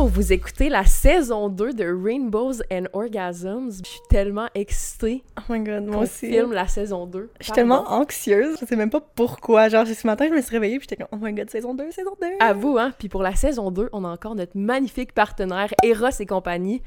Bonjour, vous écoutez la saison 2 de Rainbows and Orgasms. Je suis tellement excitée Oh my god, moi aussi. filme la saison 2. Je suis tellement anxieuse, je sais même pas pourquoi. Genre, ce matin, je me suis réveillée puis j'étais comme, oh my god, saison 2, saison 2. À vous, hein? Puis pour la saison 2, on a encore notre magnifique partenaire Eros et compagnie.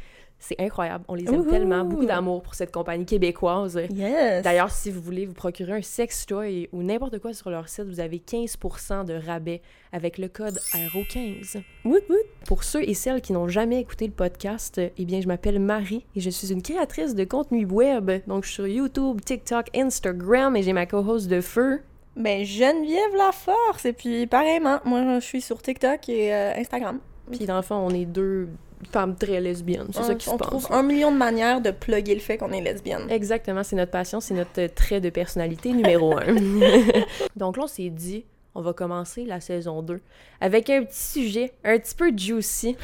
C'est incroyable, on les aime Ouhou! tellement. Beaucoup d'amour pour cette compagnie québécoise. Yes. D'ailleurs, si vous voulez vous procurer un sex toy ou n'importe quoi sur leur site, vous avez 15% de rabais avec le code AERO15. Woot woot. Pour ceux et celles qui n'ont jamais écouté le podcast, euh, eh bien, je m'appelle Marie et je suis une créatrice de contenu web. Donc, je suis sur YouTube, TikTok, Instagram et j'ai ma co-host de feu. Ben, Geneviève La Force. Et puis, pareillement, moi, je suis sur TikTok et euh, Instagram. Puis, dans le fond, on est deux femmes très lesbiennes. C'est on, ça qui se on passe. trouve un million de manières de plugger le fait qu'on est lesbienne. Exactement, c'est notre passion, c'est notre euh, trait de personnalité numéro un. Donc là, on s'est dit, on va commencer la saison 2 avec un petit sujet, un petit peu juicy.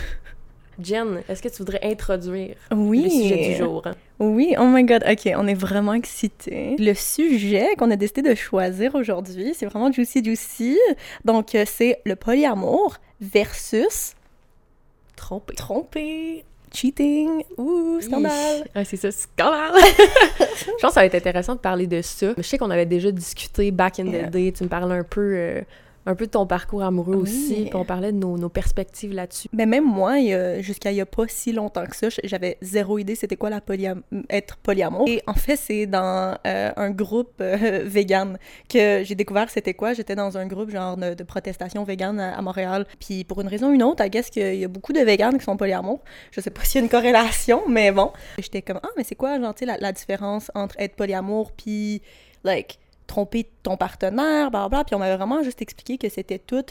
Jen, est-ce que tu voudrais introduire Oui. le sujet du jour? Oui, oh my god, ok, on est vraiment excités. Le sujet qu'on a décidé de choisir aujourd'hui, c'est vraiment juicy juicy. Donc, euh, c'est le polyamour versus Trompé. tromper, cheating, ouh, scandale. Ah, c'est ça, scandale! je pense que ça va être intéressant de parler de ça. Je sais qu'on avait déjà discuté back in Yeah. the day. Tu me parlais un peu, euh, un peu de ton parcours amoureux Oui. aussi, puis on parlait de nos, nos perspectives là-dessus. Mais même moi, jusqu'à il y a pas si longtemps que ça, j'avais zéro idée c'était quoi la polyam être polyamour. Et en fait, c'est dans euh, un groupe euh, vegan que j'ai découvert c'était quoi. J'étais dans un groupe genre de, de protestation vegan à, à Montréal. Puis pour une raison ou une autre, I guess qu'il y a beaucoup de véganes qui sont polyamour. Je sais pas s'il y a une corrélation, mais bon. J'étais comme ah mais c'est quoi genre tu sais la, la différence entre être polyamour puis like tromper ton partenaire, bla. Puis on m'avait vraiment juste expliqué que c'était tout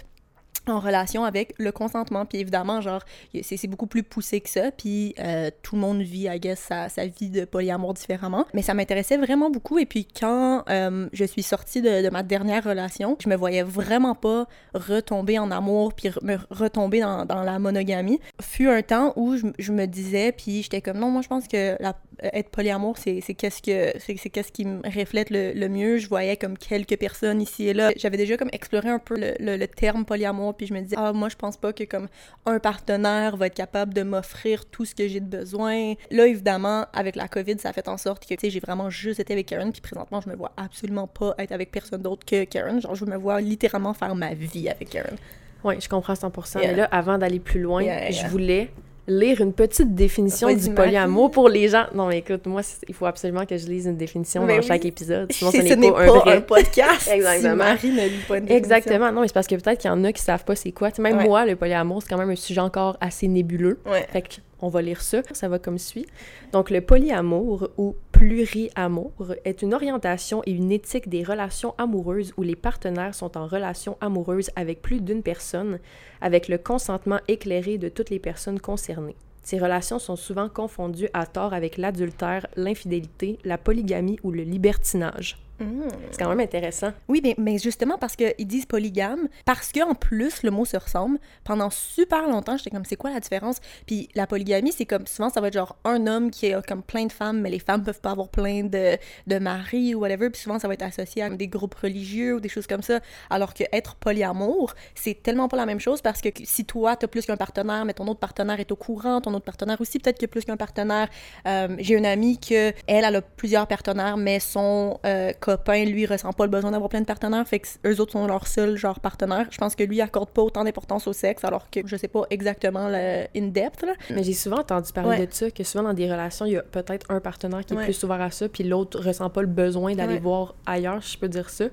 en relation avec le consentement. Puis évidemment, genre, c'est beaucoup plus poussé que ça. Puis euh, tout le monde vit, I guess, sa, sa vie de polyamour différemment. Mais ça m'intéressait vraiment beaucoup. Et puis quand euh, je suis sortie de, ma dernière relation, je me voyais vraiment pas retomber en amour puis me retomber dans, la monogamie. Fut un temps où je, me disais, puis j'étais comme, non, moi je pense que la, être polyamour, c'est qu'est-ce qui me reflète le, mieux. Je voyais comme quelques personnes ici et là. J'avais déjà comme exploré un peu le, le- le terme polyamour, puis je me disais ah moi je pense pas que comme un partenaire va être capable de m'offrir tout ce que j'ai de besoin. Là évidemment avec la Covid, ça a fait en sorte que tu sais j'ai vraiment juste été avec Karen, puis présentement je me vois absolument pas être avec personne d'autre que Karen. Genre je me vois littéralement faire ma vie avec Karen. Oui, je comprends 100%. Yeah. Mais là, avant d'aller plus loin, Yeah, je voulais lire une petite définition du polyamour pour les gens. Non, mais écoute, moi, il faut absolument que je lise une définition dans oui. chaque épisode. Sinon, ce n'est n'est pas, un vrai. podcast. Exactement. Si Marie ne lit pas une définition. Exactement. Non, mais c'est parce que peut-être qu'il y en a qui savent pas c'est quoi. Tu sais, même Ouais. moi, le polyamour, c'est quand même un sujet encore assez nébuleux. Ouais. Fait que on va lire ça. Ça va comme suit. Donc, le polyamour ou pluriamour est une orientation et une éthique des relations amoureuses où les partenaires sont en relation amoureuse avec plus d'une personne, avec le consentement éclairé de toutes les personnes concernées. Ces relations sont souvent confondues à tort avec l'adultère, l'infidélité, la polygamie ou le libertinage. C'est quand même intéressant. Oui, mais, justement parce qu'ils disent polygame, parce qu'en plus le mot se ressemble, pendant super longtemps, j'étais comme c'est quoi la différence? Puis la polygamie, c'est comme souvent ça va être genre un homme qui a comme plein de femmes, mais les femmes peuvent pas avoir plein de, de maris ou whatever, puis souvent ça va être associé à des groupes religieux ou des choses comme ça. Alors que être polyamour, c'est tellement pas la même chose parce que si toi t'as plus qu'un partenaire, mais ton autre partenaire est au courant, ton autre partenaire aussi peut-être qu'il y a plus qu'un partenaire. Euh, J'ai une amie que elle, elle a plusieurs partenaires, mais son euh, copain, lui, ressent pas le besoin d'avoir plein de partenaires, fait que eux autres sont leur seul genre partenaire. Je pense que lui il accorde pas autant d'importance au sexe, alors que je sais pas exactement le in-depth. Mais j'ai souvent entendu parler Ouais. de ça, que souvent dans des relations, il y a peut-être un partenaire qui est plus ouvert à ça, puis l'autre ressent pas le besoin d'aller Ouais. voir ailleurs, si je peux dire ça.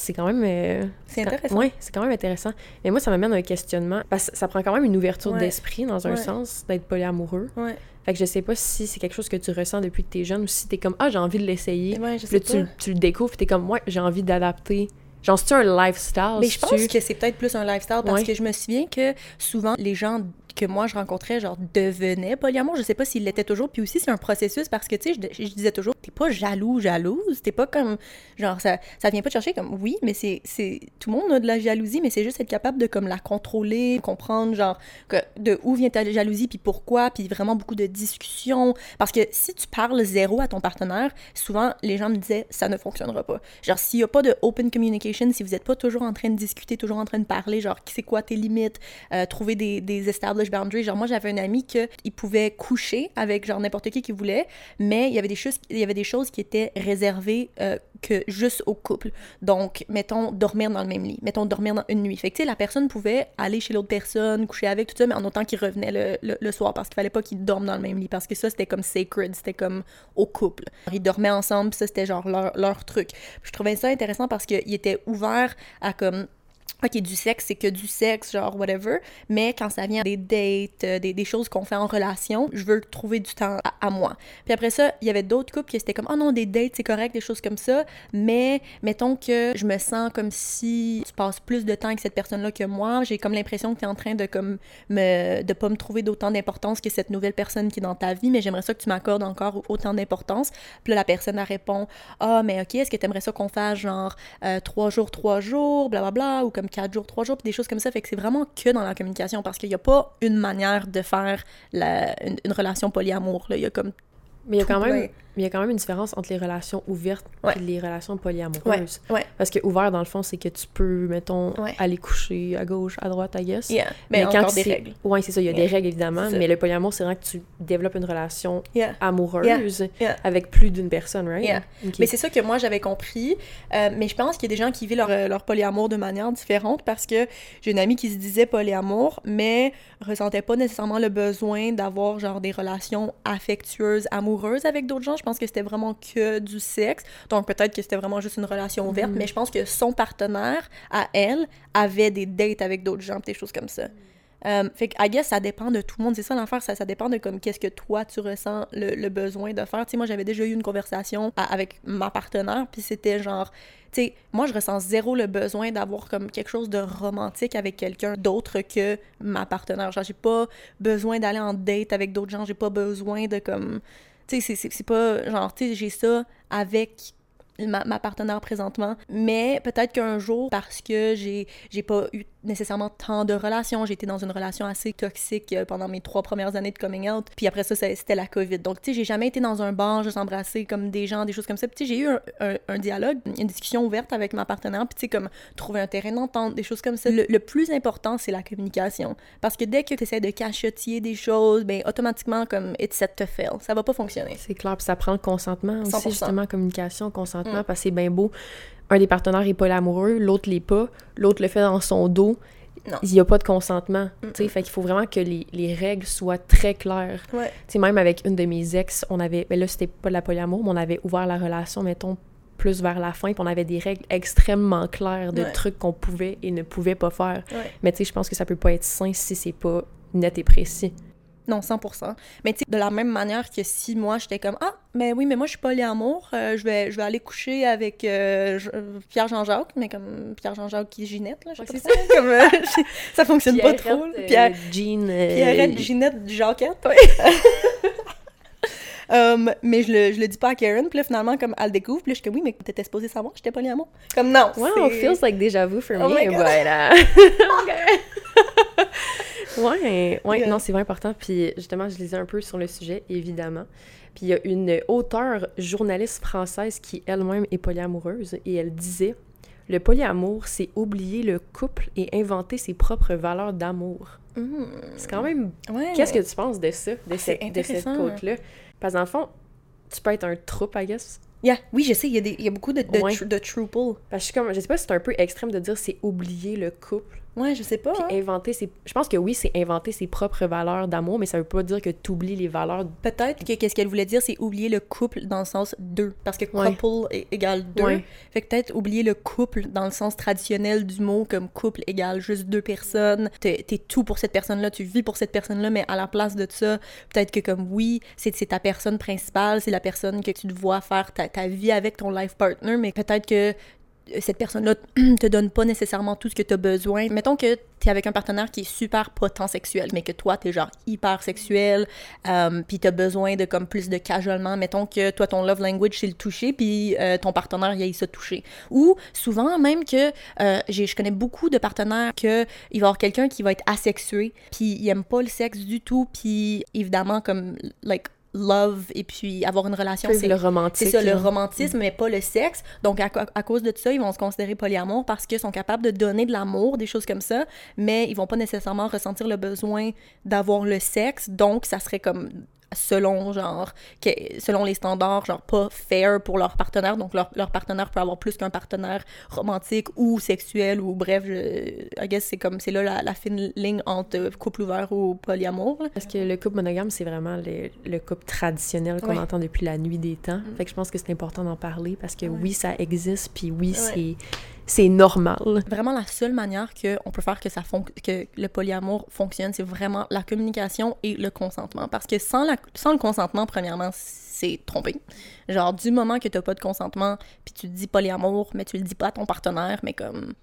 C'est quand même... euh, C'est intéressant. Ouais, c'est quand même intéressant. Mais moi, ça m'amène à un questionnement, parce que ça prend quand même une ouverture Ouais. d'esprit, dans un Ouais. sens, d'être polyamoureux. Ouais. Fait que je sais pas si c'est quelque chose que tu ressens depuis que t'es jeune, ou si t'es comme « Ah, j'ai envie de l'essayer Ouais, Puis là, tu, le découvres, puis t'es comme « Ouais, j'ai envie d'adapter. » Genre, c'est-tu un lifestyle? Mais je pense que c'est peut-être plus un lifestyle parce que je me souviens que souvent les gens que moi je rencontrais genre devenaient polyamour. Je sais pas s'ils l'étaient toujours. Puis aussi c'est un processus parce que tu sais je, je disais toujours t'es pas jaloux, jalouse. T'es pas comme. Genre, ça, ça vient pas te chercher comme. Oui, mais c'est. c'est Tout le monde a de la jalousie, mais c'est juste être capable de comme la contrôler, comprendre, genre, que, de où vient ta jalousie, puis pourquoi, puis vraiment beaucoup de discussions. Parce que si tu parles zéro à ton partenaire, souvent, les gens me disaient, ça ne fonctionnera pas. Genre, s'il y a pas de open communication, si vous êtes pas toujours en train de discuter, toujours en train de parler, genre, c'est quoi tes limites, euh, trouver des, des boundaries. Genre, moi, j'avais un ami que il pouvait coucher avec, genre, n'importe qui qui voulait, mais il y avait des choses, il y avait des choses qui étaient réservées euh, que juste au couple. Donc, mettons, dormir dans le même lit. Mettons, dormir dans une nuit. Fait que, tu sais, la personne pouvait aller chez l'autre personne, coucher avec, tout ça, mais en autant qu'il revenait le, le, soir, parce qu'il fallait pas qu'ils dorment dans le même lit, parce que ça, c'était comme sacred, c'était comme au couple. Ils dormaient ensemble, ça, c'était genre leur, leur truc. je trouvais ça intéressant parce qu'il était ouvert à comme OK, du sexe, c'est que du sexe, genre whatever. Mais quand ça vient des dates, euh, des, des, choses qu'on fait en relation, je veux trouver du temps à, moi. Puis après ça, il y avait d'autres couples qui étaient comme, oh non, des dates, c'est correct, des choses comme ça. Mais mettons que je me sens comme si tu passes plus de temps avec cette personne-là que moi. J'ai comme l'impression que tu es en train de comme me, de pas me trouver d'autant d'importance que cette nouvelle personne qui est dans ta vie, mais j'aimerais ça que tu m'accordes encore autant d'importance. Puis là, la personne, elle répond, ah, mais OK, est-ce que tu aimerais ça qu'on fasse genre euh, trois jours, trois jours, blablabla, ou comme quatre jours, trois jours, puis des choses comme ça. Fait que c'est vraiment que dans la communication parce qu'il n'y a pas une manière de faire la, une, relation polyamour. Là. Il y a comme. Mais il y a quand même il y a quand même une différence entre les relations ouvertes et les relations polyamoureuses. Parce que ouvert, dans le fond, c'est que tu peux, mettons, aller coucher à gauche, à droite, I guess. Mais, mais quand des règles. Oui, c'est ça. Il y a des règles, évidemment. Mais le polyamour, c'est vraiment que tu développes une relation amoureuse avec plus d'une personne, right? Mais c'est ça que moi, j'avais compris. Euh, mais je pense qu'il y a des gens qui vivent leur, euh, leur polyamour de manière différente parce que j'ai une amie qui se disait polyamour, mais ressentait pas nécessairement le besoin d'avoir, genre, des relations affectueuses, amoureuses avec d'autres gens. Je pense que c'était vraiment que du sexe. Donc peut-être que c'était vraiment juste une relation ouverte, mais je pense que son partenaire, à elle, avait des dates avec d'autres gens, des choses comme ça. Euh, fait que, I guess, ça dépend de tout le monde. C'est ça l'enfer, ça, ça dépend de comme qu'est-ce que toi, tu ressens le, besoin de faire. Tu sais, moi, j'avais déjà eu une conversation avec ma partenaire, puis c'était genre, tu sais, moi, je ressens zéro le besoin d'avoir comme quelque chose de romantique avec quelqu'un d'autre que ma partenaire. Genre, j'ai pas besoin d'aller en date avec d'autres gens, j'ai pas besoin de comme tu sais, c'est pas genre, tu j'ai ça avec ma, ma, partenaire présentement. Mais peut-être qu'un jour, parce que j'ai pas eu nécessairement tant de relations. J'ai été dans une relation assez toxique euh, pendant mes trois premières années de coming out. Puis après ça, c'était la COVID. Donc, tu sais, j'ai jamais été dans un bar, juste embrasser comme des gens, des choses comme ça. Puis, tu sais, j'ai eu un, un, dialogue, une discussion ouverte avec ma partenaire. Puis, tu sais, comme trouver un terrain d'entente, des choses comme ça. Le, plus important, c'est la communication. Parce que dès que tu essaies de cachotier des choses, ben automatiquement, comme it's set to fail. Ça va pas fonctionner. C'est clair. Puis ça prend le consentement aussi, justement, communication, consentement, mm. parce que c'est bien beau un des partenaires est pas l'amoureux, l'autre l'est pas, l'autre le fait dans son dos. Il n'y a pas de consentement. Fait qu'il faut vraiment que les, règles soient très claires. Ouais. même avec une de mes ex, on avait. Mais ben là, c'était pas de la polyamour, mais on avait ouvert la relation, mettons, plus vers la fin, puis on avait des règles extrêmement claires de trucs qu'on pouvait et ne pouvait pas faire. Mais tu sais, je pense que ça peut pas être sain si c'est pas net et précis. Non, 100%. Mais tu sais, de la même manière que si moi, j'étais comme Ah, mais oui, mais moi, je suis pas amour, euh, je, vais, je vais aller coucher avec euh, Pierre Jean-Jacques, mais comme Pierre Jean-Jacques qui est Ginette, là, je sais pas ça. comme, euh, ça fonctionne pas trop. Pierre, Jean, Pierrette, Ginette, Jacquette. Um, mais je le, je le dis pas à Karen. Puis là, finalement, comme elle découvre, puis là, je suis comme oui, mais t'étais supposée savoir que j'étais polyamour. Comme non. Wow, feels like déjà vu for oh me, but. Ouais, ouais, non, c'est vraiment important. Puis justement, je lisais un peu sur le sujet, évidemment. Puis il y a une auteure journaliste française qui elle-même est polyamoureuse et elle disait Le polyamour, c'est oublier le couple et inventer ses propres valeurs d'amour. Mmh. C'est quand même. Qu'est-ce que tu penses de ça, de, cette, de cette côte-là? Parce qu'en fond, tu peux être un troupe, I guess. Yeah. Oui, je sais, il y, a des, il y a beaucoup de, de, ouais. de Parce que je, comme, je sais pas si c'est un peu extrême de dire c'est oublier le couple. Ouais, je sais pas. Puis hein. inventer ses... Je pense que oui, c'est inventer ses propres valeurs d'amour, mais ça veut pas dire que tu oublies les valeurs. Peut-être que qu'est-ce qu'elle voulait dire, c'est oublier le couple dans le sens deux. Parce que couple égale deux. Fait que peut-être oublier le couple dans le sens traditionnel du mot, comme couple égale juste deux personnes. T'es es tout pour cette personne-là, tu vis pour cette personne-là, mais à la place de ça, peut-être que comme oui, c'est ta personne principale, c'est la personne que tu te vois faire ta, ta vie avec ton life partner, mais peut-être que cette personne-là te donne pas nécessairement tout ce que tu as besoin. Mettons que tu es avec un partenaire qui est super potent sexuel, mais que toi, tu es genre hyper sexuel, euh, puis tu as besoin de comme plus de cajolement. Mettons que toi, ton love language, c'est le toucher, puis euh, ton partenaire, il se toucher. Ou souvent, même que euh, je connais beaucoup de partenaires que il va y avoir quelqu'un qui va être asexué, puis il aime pas le sexe du tout, puis évidemment, comme, like, love et puis avoir une relation. C'est le romantisme. C'est ça, le romantisme, mais pas le sexe. Donc, à, cause de ça, ils vont se considérer polyamour parce qu'ils sont capables de donner de l'amour, des choses comme ça, mais ils vont pas nécessairement ressentir le besoin d'avoir le sexe. Donc, ça serait comme selon genre que, selon les standards genre pas fair pour leur partenaire. Donc leur, leur partenaire peut avoir plus qu'un partenaire romantique ou sexuel ou bref je, I guess c'est comme c'est là la, la, fine ligne entre couple ouvert ou polyamour parce que le couple monogame c'est vraiment le, le, couple traditionnel qu'on entend depuis la nuit des temps. Mm. fait que je pense que c'est important d'en parler parce que oui ça existe puis oui c'est c'est normal. Vraiment, la seule manière qu'on peut faire que, ça que le polyamour fonctionne, c'est vraiment la communication et le consentement. Parce que sans, la, sans le consentement, premièrement, c'est trompé. Genre, du moment que t'as pas de consentement, puis tu te dis polyamour, mais tu le dis pas à ton partenaire, mais comme...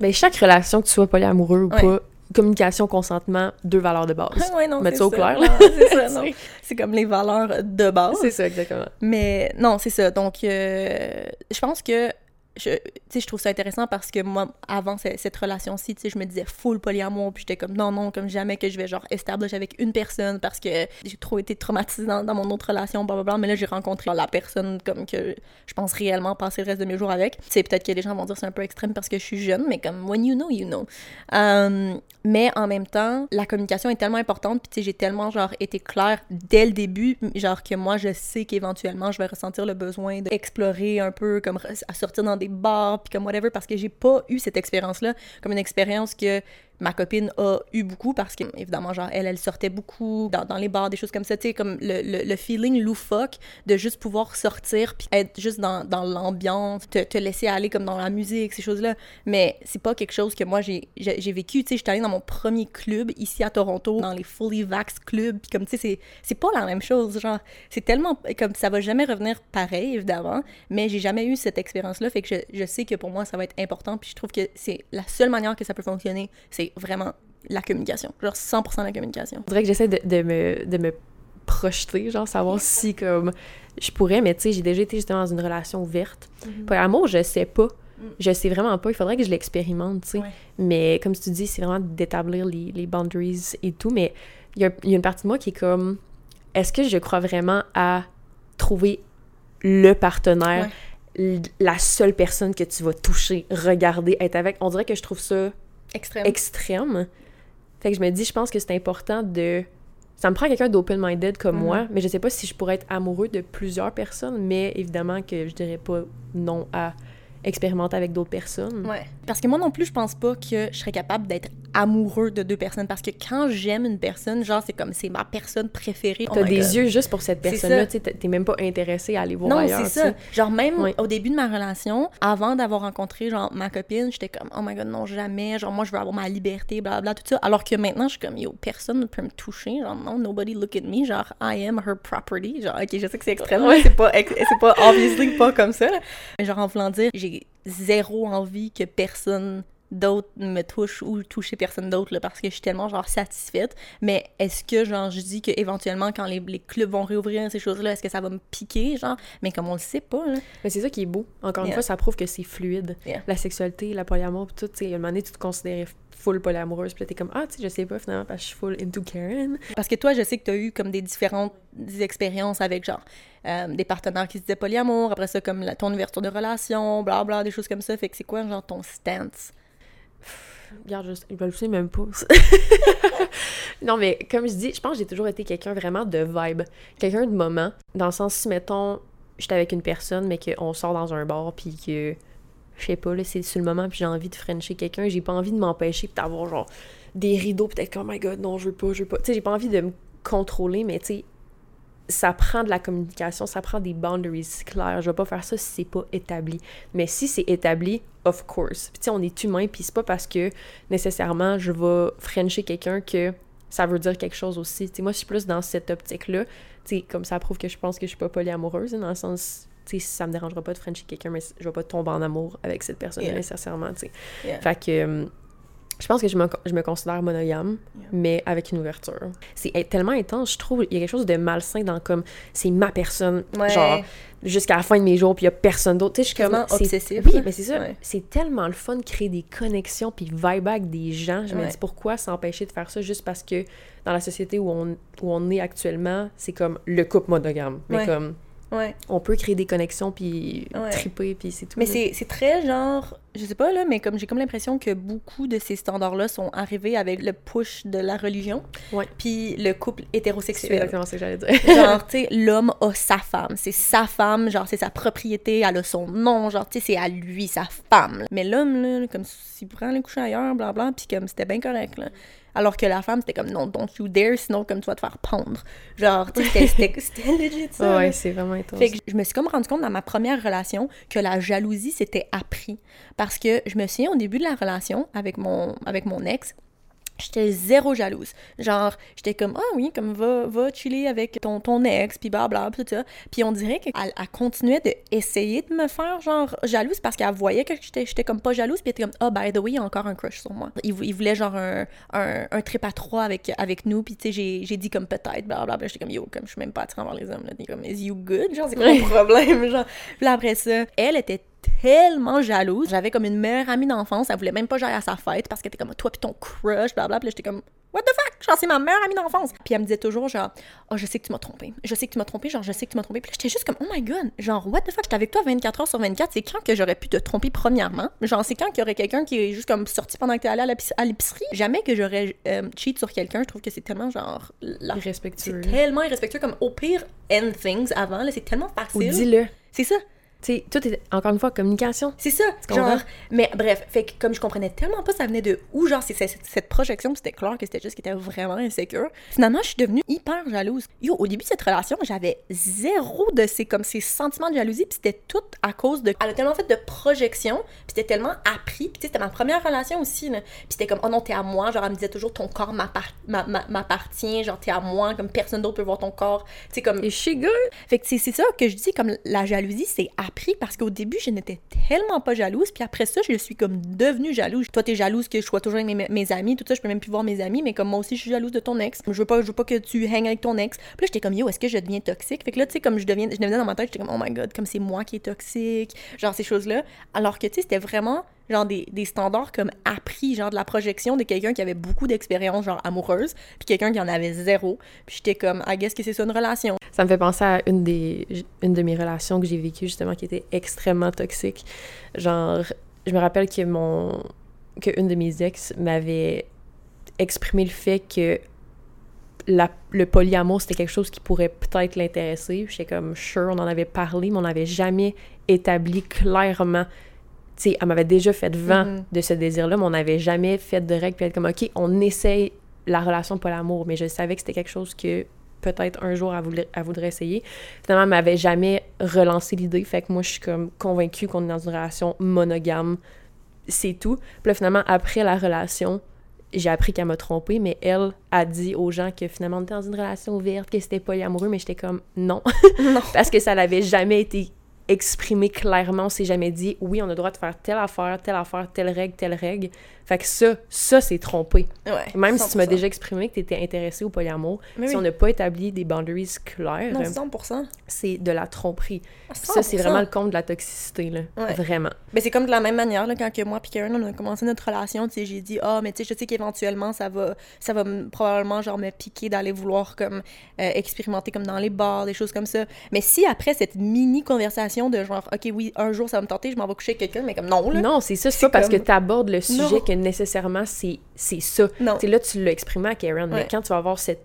Mais chaque relation, que tu sois polyamoureux ou pas, communication, consentement, deux valeurs de base. ouais, non, Mettre ça au clair, c'est comme les valeurs de base. C'est ça, exactement. Mais non, c'est ça. Donc, euh, je pense que je, je trouve ça intéressant parce que moi, avant cette relation-ci, je me disais full polyamour, puis j'étais comme non, non, comme jamais que je vais genre establish avec une personne parce que j'ai trop été traumatisée dans, mon autre relation, blablabla. Mais là, j'ai rencontré la personne comme que je pense réellement passer le reste de mes jours avec. C'est peut-être que les gens vont dire c'est un peu extrême parce que je suis jeune, mais comme when you know, you know. Um, mais en même temps, la communication est tellement importante, puis tu sais, j'ai tellement genre été claire dès le début, genre que moi, je sais qu'éventuellement, je vais ressentir le besoin d'explorer un peu, comme à sortir dans des bars, puis comme whatever, parce que j'ai pas eu cette expérience-là comme une expérience que ma copine a eu beaucoup parce que, évidemment, genre, elle, elle sortait beaucoup dans, dans les bars, des choses comme ça, tu sais, comme le, le, le, feeling loufoque de juste pouvoir sortir puis être juste dans, dans l'ambiance, te, te, laisser aller comme dans la musique, ces choses-là. Mais c'est pas quelque chose que moi, j'ai vécu, tu sais, j'étais allée dans mon premier club ici à Toronto, dans les Fully Vax Club, puis comme, tu sais, c'est pas la même chose, genre, c'est tellement, comme, ça va jamais revenir pareil, évidemment, mais j'ai jamais eu cette expérience-là, fait que je, je sais que pour moi, ça va être important, puis je trouve que c'est la seule manière que ça peut fonctionner, c'est vraiment la communication. Genre 100% la communication. Je dirais que j'essaie de, de, me, de me projeter, genre savoir si comme je pourrais, mais tu sais, j'ai déjà été justement dans une relation ouverte. Mm -hmm. amour, je sais pas. Mm. Je sais vraiment pas. Il faudrait que je l'expérimente, tu sais. Mais comme tu dis, c'est vraiment d'établir les, les, boundaries et tout. Mais il y, y, a une partie de moi qui est comme est-ce que je crois vraiment à trouver le partenaire, la seule personne que tu vas toucher, regarder, être avec? On dirait que je trouve ça extrême. extrême. Fait que je me dis, je pense que c'est important de. Ça me prend quelqu'un d'open-minded comme moi, mhm. mais je sais pas si je pourrais être amoureux de plusieurs personnes, mais évidemment que je dirais pas non à expérimenter avec d'autres personnes. Ouais. Parce que moi non plus, je pense pas que je serais capable d'être amoureux de deux personnes. Parce que quand j'aime une personne, genre, c'est comme c'est ma personne préférée. T'as oh des yeux juste pour cette personne-là, tu t'es même pas intéressé à aller voir ailleurs. Non, c'est ça. Genre, même au début de ma relation, avant d'avoir rencontré, genre, ma copine, j'étais comme, oh my god, non, jamais. Genre, moi, je veux avoir ma liberté, blablabla, tout ça. Alors que maintenant, je suis comme, yo, personne ne peut me toucher. Genre, non, nobody look at me. Genre, I am her property. Genre, ok, je sais que c'est extrême, c'est pas, c'est pas, obviously, pas comme ça. Mais genre, en voulant dire, j'ai zéro envie que personne d'autre me touche ou toucher personne d'autre parce que je suis tellement genre satisfaite. Mais est-ce que genre je dis que éventuellement quand les, les clubs vont réouvrir ces choses-là est-ce que ça va me piquer genre? Mais comme on le sait pas là. mais c'est ça qui est beau. Encore une fois ça prouve que c'est fluide. La sexualité la polyamour tout tu sais un moment donné tu te considérais full polyamoureuse puis t'es comme ah tu sais je sais pas finalement parce que je suis full into Karen. Parce que toi je sais que t'as eu comme des différentes expériences avec genre euh, des partenaires qui se disaient polyamour, après ça, comme la, ton ouverture de relation, bla bla, des choses comme ça. Fait que c'est quoi, genre, ton stance? Regarde, je, je le sais même pas. non, mais comme je dis, je pense que j'ai toujours été quelqu'un vraiment de vibe. Quelqu'un de moment. Dans le sens, si, mettons, j'étais avec une personne, mais qu'on sort dans un bar, puis que, je sais pas, là, c'est sur le moment, puis j'ai envie de frencher quelqu'un, j'ai pas envie de m'empêcher, puis d'avoir, genre, des rideaux, peut-être, oh my god, non, je veux pas, je veux pas. Tu sais, j'ai pas envie de me contrôler, mais tu sais, ça prend de la communication, ça prend des boundaries claires. Je vais pas faire ça si c'est pas établi. Mais si c'est établi, of course. Puis tu sais, on est humain, puis c'est pas parce que nécessairement je vais frencher quelqu'un que ça veut dire quelque chose aussi. Tu sais, moi, je suis plus dans cette optique-là. Tu sais, comme ça prouve que je pense que je suis pas polyamoureuse, dans le sens tu sais, ça me dérangera pas de frencher quelqu'un, mais je vais pas tomber en amour avec cette personne Yeah. nécessairement, tu sais. Yeah. Fait que euh, je pense que je me, je me considère monogame, Yeah. mais avec une ouverture. C'est tellement intense, je trouve. Il y a quelque chose de malsain dans comme c'est ma personne, Ouais. genre jusqu'à la fin de mes jours, puis il y a personne d'autre. Tu sais, je suis comme. Obsessif, Oui, mais c'est ça. Ouais. C'est tellement le fun de créer des connexions puis vibe avec des gens. Je me dis pourquoi s'empêcher de faire ça juste parce que dans la société où on, où on est actuellement, c'est comme le couple monogame. Mais comme Ouais. on peut créer des connexions puis Ouais. triper puis c'est tout. Mais c'est c'est très genre, je sais pas là, mais comme j'ai comme l'impression que beaucoup de ces standards-là sont arrivés avec le push de la religion, Ouais. puis le couple c'est hétérosexuel. exactement ce que j'allais dire. genre, tu sais, l'homme a sa femme, c'est sa femme, genre, c'est sa propriété, elle a son nom, genre, tu sais, c'est à lui, sa femme. là. Mais l'homme, là, comme s'il pourrait aller coucher ailleurs, blablabla, puis comme c'était bien correct, là. Alors que la femme, c'était comme, non, don't you dare, sinon, comme tu vas te faire pendre. Genre, tu sais, c'était- legit ça. ouais, c'est vraiment intense. Fait que je me suis comme rendu compte dans ma première relation que la jalousie c'était appris parce que je me souviens au début de la relation avec mon avec mon ex J'étais zéro jalouse. Genre, j'étais comme, ah oui, comme va, va chiller avec ton, ton ex, puis blablabla, puis tout ça. Puis on dirait qu'elle elle continuait d'essayer de me faire, genre, jalouse parce qu'elle voyait que j'étais comme pas jalouse, puis elle était comme, ah, by the way, il y a encore un crush sur moi. Il, vou- il voulait, genre, un, un, un trip à trois avec, avec nous, puis tu sais, j'ai- dit comme peut-être, blablabla. J'étais comme, yo, comme je suis même pas attirée envers les hommes, là. Comme, is you good? Genre, c'est quoi ton problème? Genre, puis après ça, elle était tellement jalouse. J'avais comme une meilleure amie d'enfance, elle voulait même pas que j'aille à sa fête parce qu'elle était comme toi puis ton crush, blablabla. Puis j'étais comme What the fuck? Genre, c'est ma meilleure amie d'enfance. Puis elle me disait toujours, genre, oh, je sais que tu m'as trompé. Je sais que tu m'as trompé. Genre, je sais que tu m'as trompé. Puis là, j'étais juste comme, oh my god. Genre, what the fuck? J'étais avec toi 24 heures sur 24. C'est quand que j'aurais pu te tromper, premièrement? Genre, c'est quand qu'il y aurait quelqu'un qui est juste comme sorti pendant que t'es allé à l'épic- à l'épicerie? Jamais que j'aurais euh, cheat sur quelqu'un. Je trouve que c'est tellement, genre, la- Irrespectueux. c'est tellement irrespectueux. Comme au pire, end things avant, là, c'est tellement Ou facile. dis-le. C'est ça. Sais, tout est, encore une fois, communication. C'est ça, genre, mais bref, fait que comme je comprenais tellement pas ça venait de où, genre, c'est cette projection, c'était clair que c'était juste qu'il était vraiment insécure. Finalement, je suis devenue hyper jalouse. Yo, au début de cette relation, j'avais zéro de ces, comme, ces sentiments de jalousie, puis c'était tout à cause de... Elle a tellement fait de projection, puis c'était tellement appris, puis c'était ma première relation aussi, là. Puis c'était comme, oh non, t'es à moi, genre, elle me disait toujours, ton corps m'appart- m'a- m'a- m'appartient, genre, t'es à moi, comme personne d'autre peut voir ton corps. Tu sais, comme... Et she good. Fait que c'est ça que je dis, comme la jalousie, c'est appris parce qu'au début, je n'étais tellement pas jalouse, puis après ça, je suis comme devenue jalouse. Toi, t'es jalouse que je sois toujours avec mes, amis, tout ça, je peux même plus voir mes amis, mais comme moi aussi, je suis jalouse de ton ex. Je veux pas, je veux pas que tu hangs avec ton ex. Puis là, j'étais comme, yo, est-ce que je deviens toxique? Fait que là, tu sais, comme je deviens, je devenais dans ma tête, j'étais comme, oh my god, comme c'est moi qui est toxique, genre ces choses-là. Alors que, tu sais, c'était vraiment genre des, des standards comme appris, genre de la projection de quelqu'un qui avait beaucoup d'expérience, genre amoureuse, puis quelqu'un qui en avait zéro. Puis j'étais comme, I guess que c'est ça une relation. Ça me fait penser à une, des, une de mes relations que j'ai vécues, justement, qui était extrêmement toxique. Genre, je me rappelle que mon que une de mes ex m'avait exprimé le fait que la, le polyamour, c'était quelque chose qui pourrait peut-être l'intéresser. J'étais comme, sure, on en avait parlé, mais on n'avait jamais établi clairement. Sais, elle m'avait déjà fait vent Mhm. de ce désir-là, mais on n'avait jamais fait de règles, puis être comme, OK, on essaye la relation polyamour, mais je savais que c'était quelque chose que peut-être un jour elle voudrait, elle voudrait essayer. Finalement, elle m'avait jamais relancé l'idée, fait que moi, je suis comme convaincue qu'on est dans une relation monogame, c'est tout. Puis là, finalement, après la relation, j'ai appris qu'elle m'a trompée, mais elle a dit aux gens que finalement, on était dans une relation ouverte, que c'était polyamoureux, mais j'étais comme, non. Non. Parce que ça n'avait jamais été exprimé clairement, on s'est jamais dit, oui, on a le droit de faire telle affaire, telle affaire, telle règle, telle règle. Fait que ça, ça, c'est trompé. Ouais. Même si tu m'as 100%. déjà exprimé que tu étais intéressé au polyamour, Mais si oui. on n'a pas établi des boundaries claires, Non, 100%. c'est de la tromperie. Ah, Ça, c'est 100%. vraiment le compte de la toxicité, là. Ouais. Vraiment. Mais c'est comme de la même manière, là, quand que moi et Karen, on a commencé notre relation, tu sais, j'ai dit, ah, mais tu sais, je sais qu'éventuellement, ça va, ça va me- probablement, genre, me piquer d'aller vouloir, comme, euh, expérimenter, comme, dans les bars, des choses comme ça. Mais si après cette de genre, OK, oui, un jour, ça va me tenter, je m'en vais coucher avec quelqu'un, mais comme, non, là. Non, c'est ça. C'est pas parce que tu abordes le sujet Non. que nécessairement c'est c'est ça. Non. Là, tu l'as exprimé à Karen, mais quand tu vas avoir cette,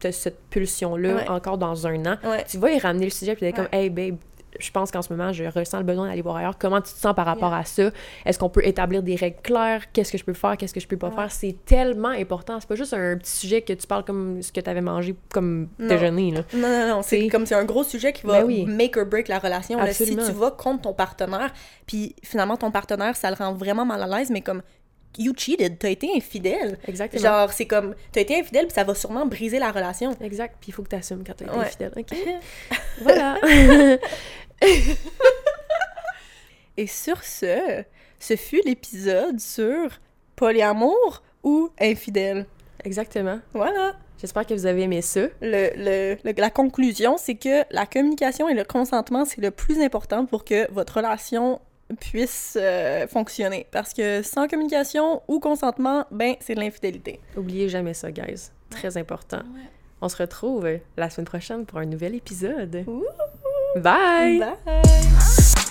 t'as cette pulsion-là Ouais. encore dans un an, Ouais. tu vas y ramener le sujet puis t'es comme, hey babe, je pense qu'en ce moment, je ressens le besoin d'aller voir ailleurs. Comment tu te sens par rapport à ça? Est-ce qu'on peut établir des règles claires? Qu'est-ce que je peux faire? Qu'est-ce que je peux pas Ouais. faire? C'est tellement important. C'est pas juste un petit sujet que tu parles comme ce que tu avais mangé comme Non. déjeuner. Là. Non, non, non, c'est comme c'est un gros sujet qui va Ben oui. make or break la relation. là. si tu vas contre ton partenaire, puis finalement ton partenaire, ça le rend vraiment mal à l'aise, mais comme you cheated, t'as été infidèle. Exactement. Genre, c'est comme, t'as été infidèle, puis ça va sûrement briser la relation. Exact. Puis il faut que tu assumes quand tu été Ouais. infidèle. OK? voilà. Et sur ce, ce fut l'épisode sur polyamour ou infidèle. Exactement. Voilà. J'espère que vous avez aimé ça. Le, le- le- la conclusion, c'est que la communication et le consentement, c'est le plus important pour que votre relation puisse euh, fonctionner. Parce que sans communication ou consentement, ben, c'est de l'infidélité. Oubliez jamais ça, guys. Très important. On se retrouve la semaine prochaine pour un nouvel épisode. Ouh. Bye! Bye!